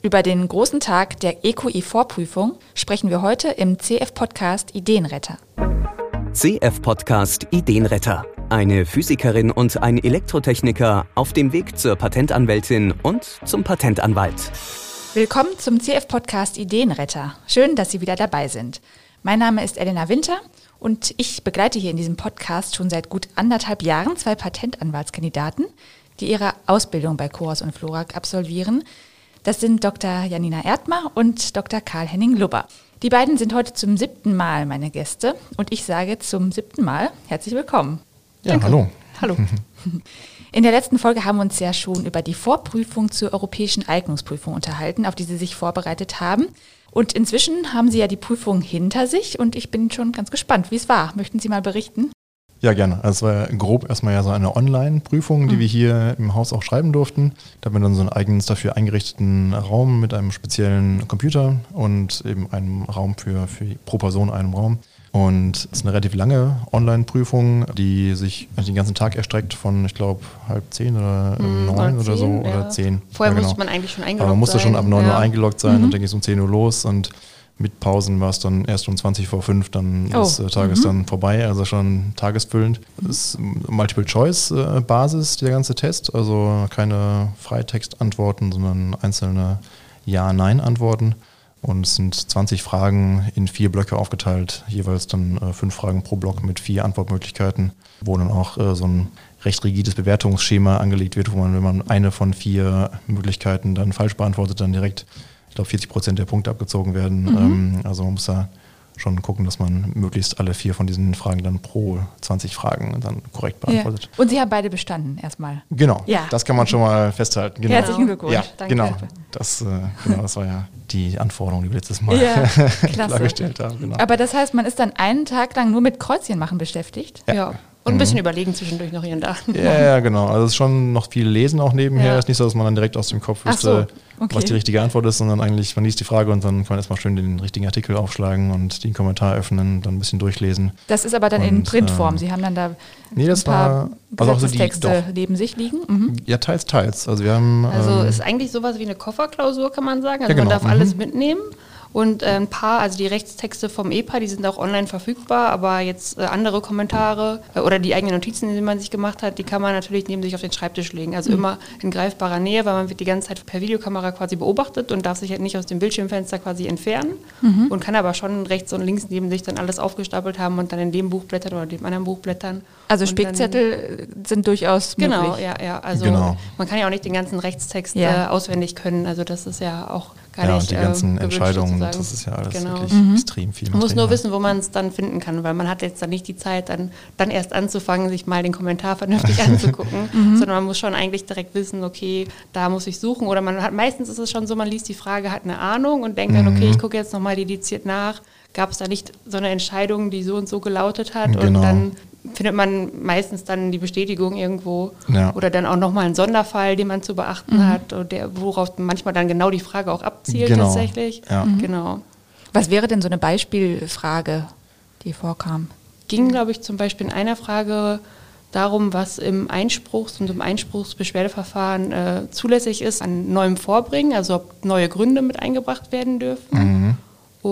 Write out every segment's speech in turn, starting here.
Über den großen Tag der EQI-Vorprüfung sprechen wir heute im CF-Podcast Ideenretter. CF-Podcast Ideenretter. Eine Physikerin und ein Elektrotechniker auf dem Weg zur Patentanwältin und zum Patentanwalt. Willkommen zum CF-Podcast Ideenretter. Schön, dass Sie wieder dabei sind. Mein Name ist Elena Winter und ich begleite hier in diesem Podcast schon seit gut anderthalb Jahren zwei Patentanwaltskandidaten, die ihre Ausbildung bei Coors und Florak absolvieren. Das sind Dr. Janina Erdmar und Dr. Karl-Henning Lubber. Die beiden sind heute zum siebten Mal meine Gäste und ich sage zum siebten Mal herzlich willkommen. Ja, Danke. hallo. Hallo. In der letzten Folge haben wir uns ja schon über die Vorprüfung zur europäischen Eignungsprüfung unterhalten, auf die Sie sich vorbereitet haben. Und inzwischen haben Sie ja die Prüfung hinter sich und ich bin schon ganz gespannt, wie es war. Möchten Sie mal berichten? Ja, gerne. Also es war grob erstmal ja so eine Online-Prüfung, die mhm. wir hier im Haus auch schreiben durften. Da haben wir dann so einen eigens dafür eingerichteten Raum mit einem speziellen Computer und eben einem Raum für, für pro Person einen Raum. Und es ist eine relativ lange Online-Prüfung, die sich den ganzen Tag erstreckt von, ich glaube, halb zehn oder mm, neun oder, oder so ja. oder zehn. Vorher ja, genau. musste man eigentlich schon eingeloggt sein. Aber man musste schon ab neun ja. Uhr eingeloggt sein mhm. und dann ging es um zehn Uhr los und mit Pausen war es dann erst um 20 vor 5, dann oh. des äh, Tages mhm. dann vorbei, also schon tagesfüllend. Das ist Multiple-Choice-Basis, der ganze Test, also keine Freitextantworten, sondern einzelne Ja-Nein-Antworten. Und es sind 20 Fragen in vier Blöcke aufgeteilt, jeweils dann äh, fünf Fragen pro Block mit vier Antwortmöglichkeiten, wo dann auch äh, so ein recht rigides Bewertungsschema angelegt wird, wo man, wenn man eine von vier Möglichkeiten dann falsch beantwortet, dann direkt ich glaube, 40 Prozent der Punkte abgezogen werden. Mhm. Ähm, also man muss da schon gucken, dass man möglichst alle vier von diesen Fragen dann pro 20 Fragen dann korrekt beantwortet. Ja. Und Sie haben beide bestanden erstmal. Genau, ja. das kann man schon mal festhalten. Genau. Herzlichen Glückwunsch. Ja, Danke. Genau. Das, äh, genau, das war ja die Anforderung, die wir letztes Mal ja, klargestellt haben. Genau. Aber das heißt, man ist dann einen Tag lang nur mit Kreuzchen machen beschäftigt? Ja. Ja. Und ein bisschen mhm. überlegen zwischendurch noch hier und da. Ja, ja, genau. Also es ist schon noch viel Lesen auch nebenher. Es ist nicht so, dass man dann direkt aus dem Kopf wüsste, so, okay. was die richtige Antwort ist, sondern eigentlich, man liest die Frage und dann kann man erstmal schön den richtigen Artikel aufschlagen und den Kommentar öffnen, dann ein bisschen durchlesen. Das ist aber dann und, in Printform. Ähm, Sie haben dann da nee, das ein paar war, also Texte so neben sich liegen? Mhm. Ja, teils, teils. Also wir haben... Also ähm, ist eigentlich sowas wie eine Kofferklausur, kann man sagen. Also ja, genau. man darf mhm. alles mitnehmen. Und äh, ein paar, also die Rechtstexte vom EPA, die sind auch online verfügbar, aber jetzt äh, andere Kommentare äh, oder die eigenen Notizen, die man sich gemacht hat, die kann man natürlich neben sich auf den Schreibtisch legen. Also mhm. immer in greifbarer Nähe, weil man wird die ganze Zeit per Videokamera quasi beobachtet und darf sich halt nicht aus dem Bildschirmfenster quasi entfernen mhm. und kann aber schon rechts und links neben sich dann alles aufgestapelt haben und dann in dem Buch blättern oder dem anderen Buch blättern. Also Spickzettel sind durchaus genau, möglich. Genau, ja, ja. Also genau. man kann ja auch nicht den ganzen Rechtstext ja. äh, auswendig können. Also das ist ja auch gar ja, nicht. Und die ganzen äh, Entscheidungen, das ist ja alles genau. wirklich mhm. extrem viel. Man muss nur wissen, wo man es dann finden kann, weil man hat jetzt dann nicht die Zeit, dann, dann erst anzufangen, sich mal den Kommentar vernünftig anzugucken, mhm. sondern man muss schon eigentlich direkt wissen, okay, da muss ich suchen. Oder man hat meistens ist es schon so, man liest die Frage, hat eine Ahnung und denkt mhm. dann, okay, ich gucke jetzt nochmal dediziert nach. Gab es da nicht so eine Entscheidung, die so und so gelautet hat? Genau. Und dann findet man meistens dann die Bestätigung irgendwo ja. oder dann auch nochmal einen Sonderfall, den man zu beachten mhm. hat, der, worauf manchmal dann genau die Frage auch abzielt genau. tatsächlich. Ja. Mhm. Genau. Was wäre denn so eine Beispielfrage, die vorkam? Ging, glaube ich, zum Beispiel in einer Frage darum, was im Einspruchs- und im Einspruchsbeschwerdeverfahren äh, zulässig ist an neuem Vorbringen, also ob neue Gründe mit eingebracht werden dürfen. Mhm.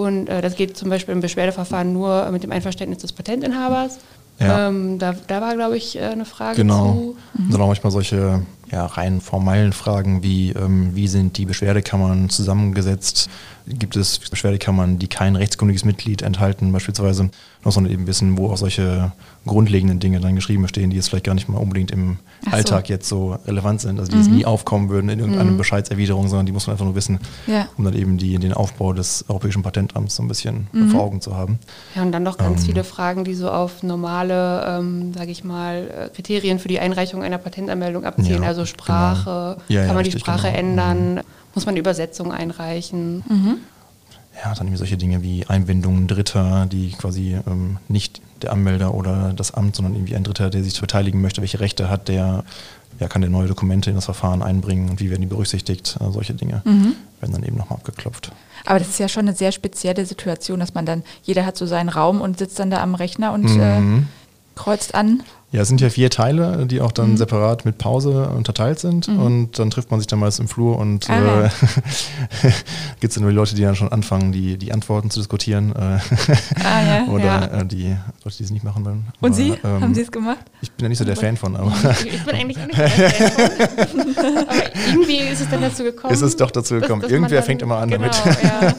Und äh, das geht zum Beispiel im Beschwerdeverfahren nur mit dem Einverständnis des Patentinhabers. Ja. Ähm, da, da war, glaube ich, äh, eine Frage genau. zu. Genau. Mhm. Dann auch manchmal solche ja, rein formellen Fragen wie, ähm, wie sind die Beschwerdekammern zusammengesetzt? Gibt es Beschwerdekammern, die kein rechtskundiges Mitglied enthalten, beispielsweise? Noch sondern eben wissen, wo auch solche grundlegenden Dinge dann geschrieben stehen, die jetzt vielleicht gar nicht mal unbedingt im so. Alltag jetzt so relevant sind, also die mhm. jetzt nie aufkommen würden in irgendeiner mhm. Bescheidserwiderung, sondern die muss man einfach nur wissen, ja. um dann eben die, den Aufbau des Europäischen Patentamts so ein bisschen mhm. vor Augen zu haben. Ja, und dann noch ganz ähm, viele Fragen, die so auf normale, ähm, sage ich mal, äh, Kriterien für die Einreichung einer Patentanmeldung abzielen, ja, also Sprache, genau. ja, kann man die Sprache genau. ändern, mhm. muss man eine Übersetzung einreichen. Mhm ja, dann eben solche Dinge wie Einbindungen Dritter, die quasi ähm, nicht der Anmelder oder das Amt, sondern irgendwie ein Dritter, der sich beteiligen möchte, welche Rechte hat der, ja, kann der neue Dokumente in das Verfahren einbringen und wie werden die berücksichtigt, äh, solche Dinge mhm. werden dann eben nochmal abgeklopft. Aber das ist ja schon eine sehr spezielle Situation, dass man dann, jeder hat so seinen Raum und sitzt dann da am Rechner und äh, mhm. äh, kreuzt an. Ja, es sind ja vier Teile, die auch dann mhm. separat mit Pause unterteilt sind. Mhm. Und dann trifft man sich dann meist im Flur und ah, äh, gibt es dann nur die Leute, die dann schon anfangen, die, die Antworten zu diskutieren. Äh, ah, ja, oder ja. Äh, die Leute, die es nicht machen wollen. Und aber, Sie? Ähm, Haben Sie es gemacht? Ich bin ja nicht so der Fan von. Aber ich bin eigentlich auch nicht der Fan von. aber irgendwie ist es dann dazu gekommen. Ist es doch dazu gekommen. Irgendwer fängt immer an genau, damit. Ja.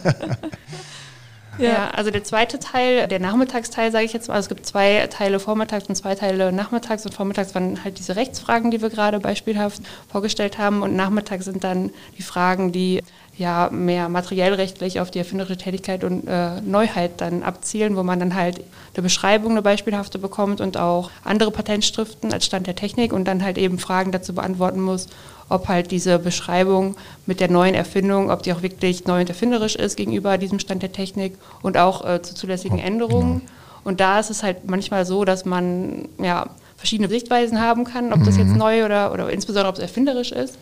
Ja. also der zweite Teil, der Nachmittagsteil, sage ich jetzt mal, also es gibt zwei Teile vormittags und zwei Teile nachmittags und vormittags waren halt diese Rechtsfragen, die wir gerade beispielhaft vorgestellt haben und nachmittags sind dann die Fragen, die ja mehr materiellrechtlich auf die erfinderische Tätigkeit und äh, Neuheit dann abzielen, wo man dann halt eine Beschreibung, eine beispielhafte bekommt und auch andere Patentschriften als Stand der Technik und dann halt eben Fragen dazu beantworten muss, ob halt diese Beschreibung mit der neuen Erfindung, ob die auch wirklich neu und erfinderisch ist gegenüber diesem Stand der Technik und auch äh, zu zulässigen Änderungen. Genau. Und da ist es halt manchmal so, dass man ja verschiedene Sichtweisen haben kann, ob das jetzt mhm. neu oder, oder insbesondere ob es erfinderisch ist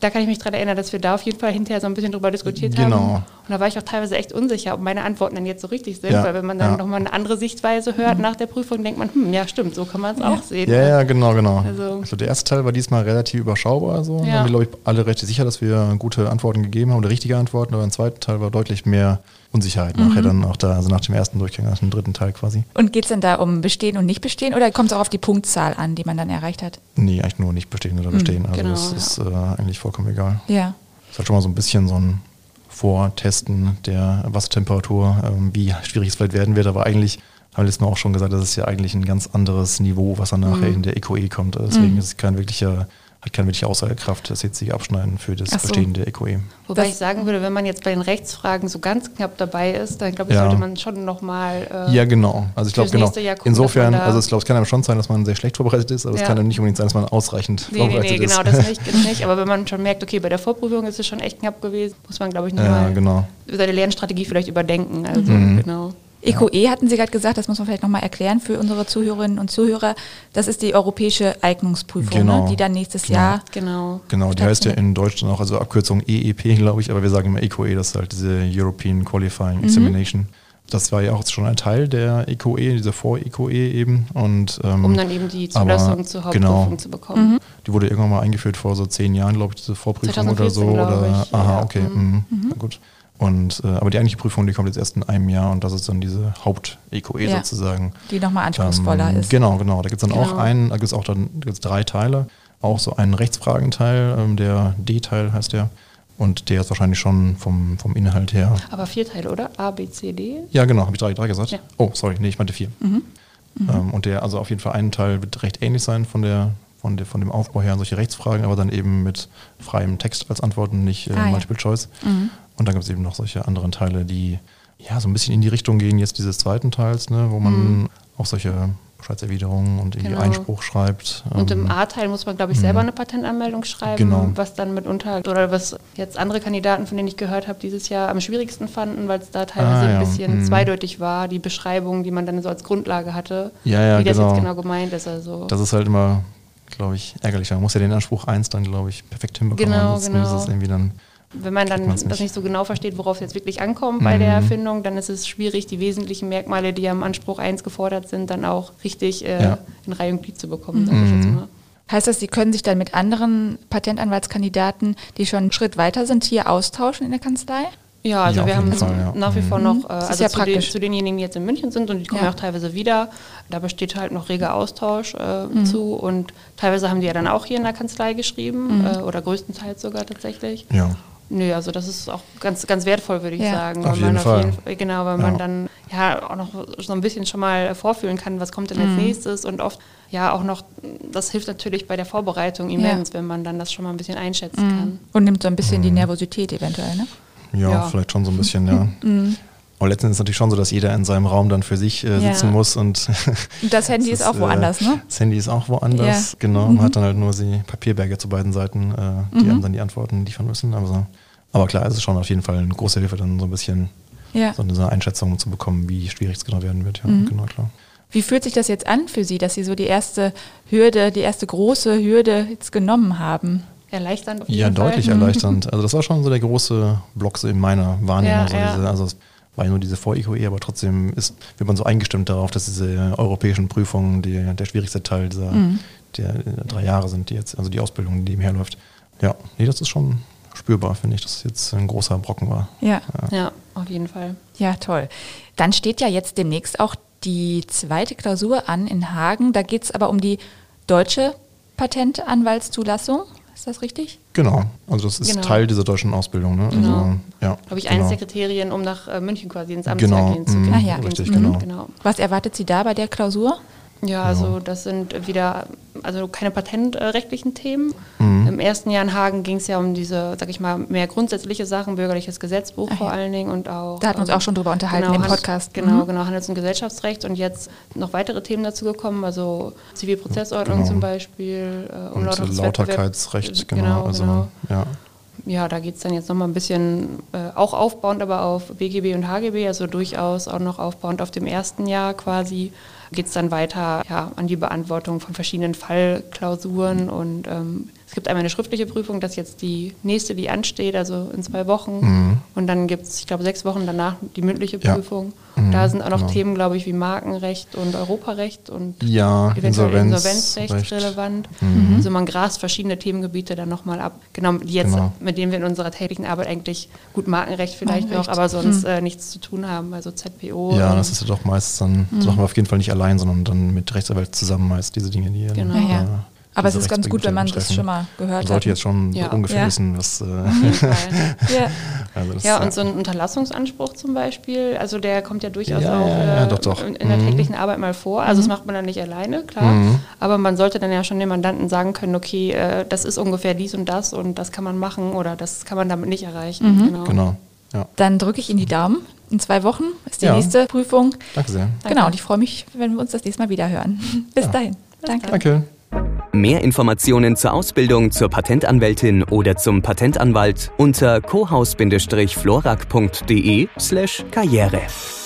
da kann ich mich daran erinnern, dass wir da auf jeden Fall hinterher so ein bisschen drüber diskutiert genau. haben. Und da war ich auch teilweise echt unsicher, ob meine Antworten dann jetzt so richtig sind, ja. weil wenn man dann ja. nochmal eine andere Sichtweise hört mhm. nach der Prüfung, denkt man, hm, ja stimmt, so kann man es ja. auch sehen. Ja, ja, genau, genau. Also, also, der erste Teil war diesmal relativ überschaubar. So. Ja. Haben wir, glaube ich, alle recht sicher, dass wir gute Antworten gegeben haben oder richtige Antworten, aber im zweiten Teil war deutlich mehr Unsicherheit mhm. nachher dann auch da, also nach dem ersten Durchgang, nach dem dritten Teil quasi. Und geht es denn da um Bestehen und nicht bestehen oder kommt es auch auf die Punktzahl an, die man dann erreicht hat? Nee, eigentlich nur nicht bestehen oder mhm, bestehen. also genau, das ist äh, eigentlich vollkommen egal. Ja. Das ist halt schon mal so ein bisschen so ein Vortesten der Wassertemperatur, ähm, wie schwierig es vielleicht werden wird, aber eigentlich haben wir letztes Mal auch schon gesagt, das ist ja eigentlich ein ganz anderes Niveau, was dann nachher mhm. in der EQE kommt. Deswegen mhm. ist es kein wirklicher hat keine wirkliche Aussagekraft, das jetzt sich abschneiden für das so. Verstehen der EQE. Wobei das ich sagen würde, wenn man jetzt bei den Rechtsfragen so ganz knapp dabei ist, dann glaube ich, ja. sollte man schon nochmal. Äh, ja, genau. Also ich glaube, genau. Gucken, Insofern, also ich glaube, es kann einem schon sein, dass man sehr schlecht vorbereitet ist, aber ja. es kann dann nicht unbedingt sein, dass man ausreichend nee, vorbereitet nee, nee, ist. Nee, genau, das nicht, das nicht. Aber wenn man schon merkt, okay, bei der Vorprüfung ist es schon echt knapp gewesen, muss man, glaube ich, nochmal ja, genau. seine Lernstrategie vielleicht überdenken. Also, mhm. genau. EQE e hatten Sie gerade gesagt, das muss man vielleicht nochmal erklären für unsere Zuhörerinnen und Zuhörer. Das ist die europäische Eignungsprüfung, ne, genau. ne, die dann nächstes genau. Jahr. Genau. Genau, die heißt ja in Deutschland auch, also Abkürzung EEP, glaube ich, aber wir sagen immer EQE, e, das ist halt diese European Qualifying mhm. Examination. Das war ja auch schon ein Teil der EQE, dieser Vor-EQE eben. Und, ähm, um dann eben die Zulassung zur Hauptprüfung genau, zu bekommen. Mhm. Die wurde irgendwann mal eingeführt vor so zehn Jahren, glaube ich, diese Vorprüfung oder so. Oder, ich, aha, okay. Mhm. Mhm. Gut. Und, äh, aber die eigentliche Prüfung, die kommt jetzt erst in einem Jahr und das ist dann diese Haupt-EQE ja, sozusagen. Die nochmal anspruchsvoller ähm, ist. Genau, genau. Da gibt es dann genau. auch einen, da gibt es auch dann gibt's drei Teile. Auch so einen Rechtsfragenteil, ähm, der D-Teil heißt der. Und der ist wahrscheinlich schon vom, vom Inhalt her. Aber vier Teile, oder? A, B, C, D? Ja, genau, habe ich drei, drei gesagt. Ja. Oh, sorry, nee, ich meinte vier. Mhm. Mhm. Ähm, und der, also auf jeden Fall ein Teil wird recht ähnlich sein von der, von, der, von dem Aufbau her an solche Rechtsfragen, aber dann eben mit freiem Text als Antworten, nicht äh, ah, Multiple ja. Choice. Mhm. Und dann gibt es eben noch solche anderen Teile, die ja so ein bisschen in die Richtung gehen jetzt dieses zweiten Teils, ne, wo man mhm. auch solche Bescheidserwiderungen und irgendwie genau. Einspruch schreibt. Und im ähm, A-Teil muss man, glaube ich, selber mhm. eine Patentanmeldung schreiben, genau. was dann mitunter, oder was jetzt andere Kandidaten, von denen ich gehört habe, dieses Jahr am schwierigsten fanden, weil es da teilweise ah, ja. ein bisschen mhm. zweideutig war, die Beschreibung, die man dann so als Grundlage hatte, ja, ja, wie das genau. jetzt genau gemeint ist. Also. Das ist halt immer, glaube ich, ärgerlich. Man muss ja den Anspruch 1 dann, glaube ich, perfekt hinbekommen. Genau, genau. Ist es irgendwie dann wenn man dann das nicht so genau versteht, worauf es jetzt wirklich ankommt mhm. bei der mhm. Erfindung, dann ist es schwierig, die wesentlichen Merkmale, die am Anspruch 1 gefordert sind, dann auch richtig äh, ja. in Reihe und Glied zu bekommen, sage ich jetzt mhm. mal. Heißt das, Sie können sich dann mit anderen Patentanwaltskandidaten, die schon einen Schritt weiter sind, hier austauschen in der Kanzlei? Ja, also ja, wir haben Fall, ja. nach wie vor mhm. noch, äh, also ja zu, den, zu, denjenigen, die jetzt in München sind und die kommen ja, auch teilweise wieder, da besteht halt noch reger Austausch äh, mhm. zu und teilweise haben die ja dann auch hier in der Kanzlei geschrieben mhm. äh, oder größtenteils sogar tatsächlich. Ja. Nö, also das ist auch ganz, ganz wertvoll, würde ich ja. sagen. Auf jeden Fall. Auf jeden, genau, weil ja. man dann ja auch noch so ein bisschen schon mal vorfühlen kann, was kommt denn als mhm. nächstes und oft ja auch noch, das hilft natürlich bei der Vorbereitung immens, ja. wenn man dann das schon mal ein bisschen einschätzen mhm. kann. Und nimmt so ein bisschen mhm. die Nervosität eventuell, ne? Ja, ja, vielleicht schon so ein bisschen, ja. Aber letztendlich ist es natürlich schon so, dass jeder in seinem Raum dann für sich äh, sitzen ja. muss. Und das Handy ist, ist, auch woanders, äh, ne? Das Handy ist auch woanders, ja. genau. Man mhm. hat dann halt nur die Papierberge zu beiden Seiten, äh, die mhm. einem dann die Antworten liefern müssen. Aber, aber klar, es ist schon auf jeden Fall eine große Hilfe, dann so ein bisschen ja. so eine Einschätzung zu bekommen, wie schwierig es genau werden wird. Ja, mhm. genau, klar. Wie fühlt sich das jetzt an für Sie, dass Sie so die erste Hürde, die erste große Hürde jetzt genommen haben? Erleichternd auf jeden Ja, Fall. deutlich erleichternd. Also das war schon so der große Block so in meiner Wahrnehmung. Ja, so ja. Diese, also war ja nur diese Vor-IQE, aber trotzdem ist, wird man so eingestimmt darauf, dass diese europäischen Prüfungen die, der schwierigste Teil dieser mhm. der, der, drei Jahre sind, die jetzt, also die Ausbildung, die nebenher läuft. Ja, nee, das ist schon spürbar, finde ich, dass es jetzt ein großer Brocken war. Ja. ja, ja, auf jeden Fall. Ja, toll. Dann steht ja jetzt demnächst auch die zweite Klausur an in Hagen. Da geht es aber um die deutsche Patentanwaltszulassung. Ist das richtig? Genau, also das ist genau. Teil dieser deutschen Ausbildung. Ne? Genau. Also, ja, Glaube ich, genau. eines der Kriterien, um nach äh, München quasi ins Amtsjahr genau. gehen zu können. Ach ja, richtig, genau. genau. Was erwartet Sie da bei der Klausur? Ja, also das sind wieder, also keine patentrechtlichen Themen. Mhm. Im ersten Jahr in Hagen ging es ja um diese, sag ich mal, mehr grundsätzliche Sachen, bürgerliches Gesetzbuch Ach, vor ja. allen Dingen und auch. Da hatten wir uns auch schon drüber unterhalten genau, im Podcast. Genau, mhm. genau, Handels- und Gesellschaftsrecht und jetzt noch weitere Themen dazu gekommen, also Zivilprozessordnung genau. zum Beispiel, äh, und Lauterkeitsrecht, genau, genau, also genau. ja ja, da geht es dann jetzt nochmal ein bisschen äh, auch aufbauend, aber auf BGB und HGB, also durchaus auch noch aufbauend auf dem ersten Jahr quasi geht es dann weiter ja, an die Beantwortung von verschiedenen Fallklausuren und ähm, es gibt einmal eine schriftliche Prüfung, das ist jetzt die nächste, die ansteht, also in zwei Wochen. Mhm. Und dann gibt es, ich glaube, sechs Wochen danach die mündliche Prüfung. Ja. Mhm, da sind auch noch genau. Themen, glaube ich, wie Markenrecht und Europarecht und ja, eventuell Insolvenz, Insolvenzrecht Recht. relevant. Mhm. Also man grast verschiedene Themengebiete dann nochmal ab. Genau, die jetzt, genau. mit denen wir in unserer täglichen Arbeit eigentlich gut Markenrecht vielleicht Markenrecht. noch, aber sonst mhm. äh, nichts zu tun haben. Also ZPO. Ja, das ist ja doch meistens dann, das machen wir auf jeden Fall nicht allein, sondern dann mit Rechtsanwalt zusammen meist diese Dinge, die genau. ja, ja. Aber es ist ganz gut, wenn man das schon mal gehört hat. Man sollte jetzt schon ja. ungefähr ja. wissen, was. Äh ja, also das, ja, und so ein Unterlassungsanspruch zum Beispiel, also der kommt ja durchaus auch äh, doch, doch. in der mhm. täglichen Arbeit mal vor. Also mhm. das macht man dann nicht alleine, klar. Mhm. Aber man sollte dann ja schon dem Mandanten sagen können, okay, äh, das ist ungefähr dies und das und das kann man machen oder das kann man damit nicht erreichen. Mhm. Genau. genau. Ja. Dann drücke ich Ihnen die Daumen. In zwei Wochen ist die nächste Prüfung. Danke sehr. Genau, und ich freue mich, wenn wir uns das nächste Mal wieder hören. Bis dahin. Danke. Danke. Mehr Informationen zur Ausbildung zur Patentanwältin oder zum Patentanwalt unter cohaus-florak.de/karriere.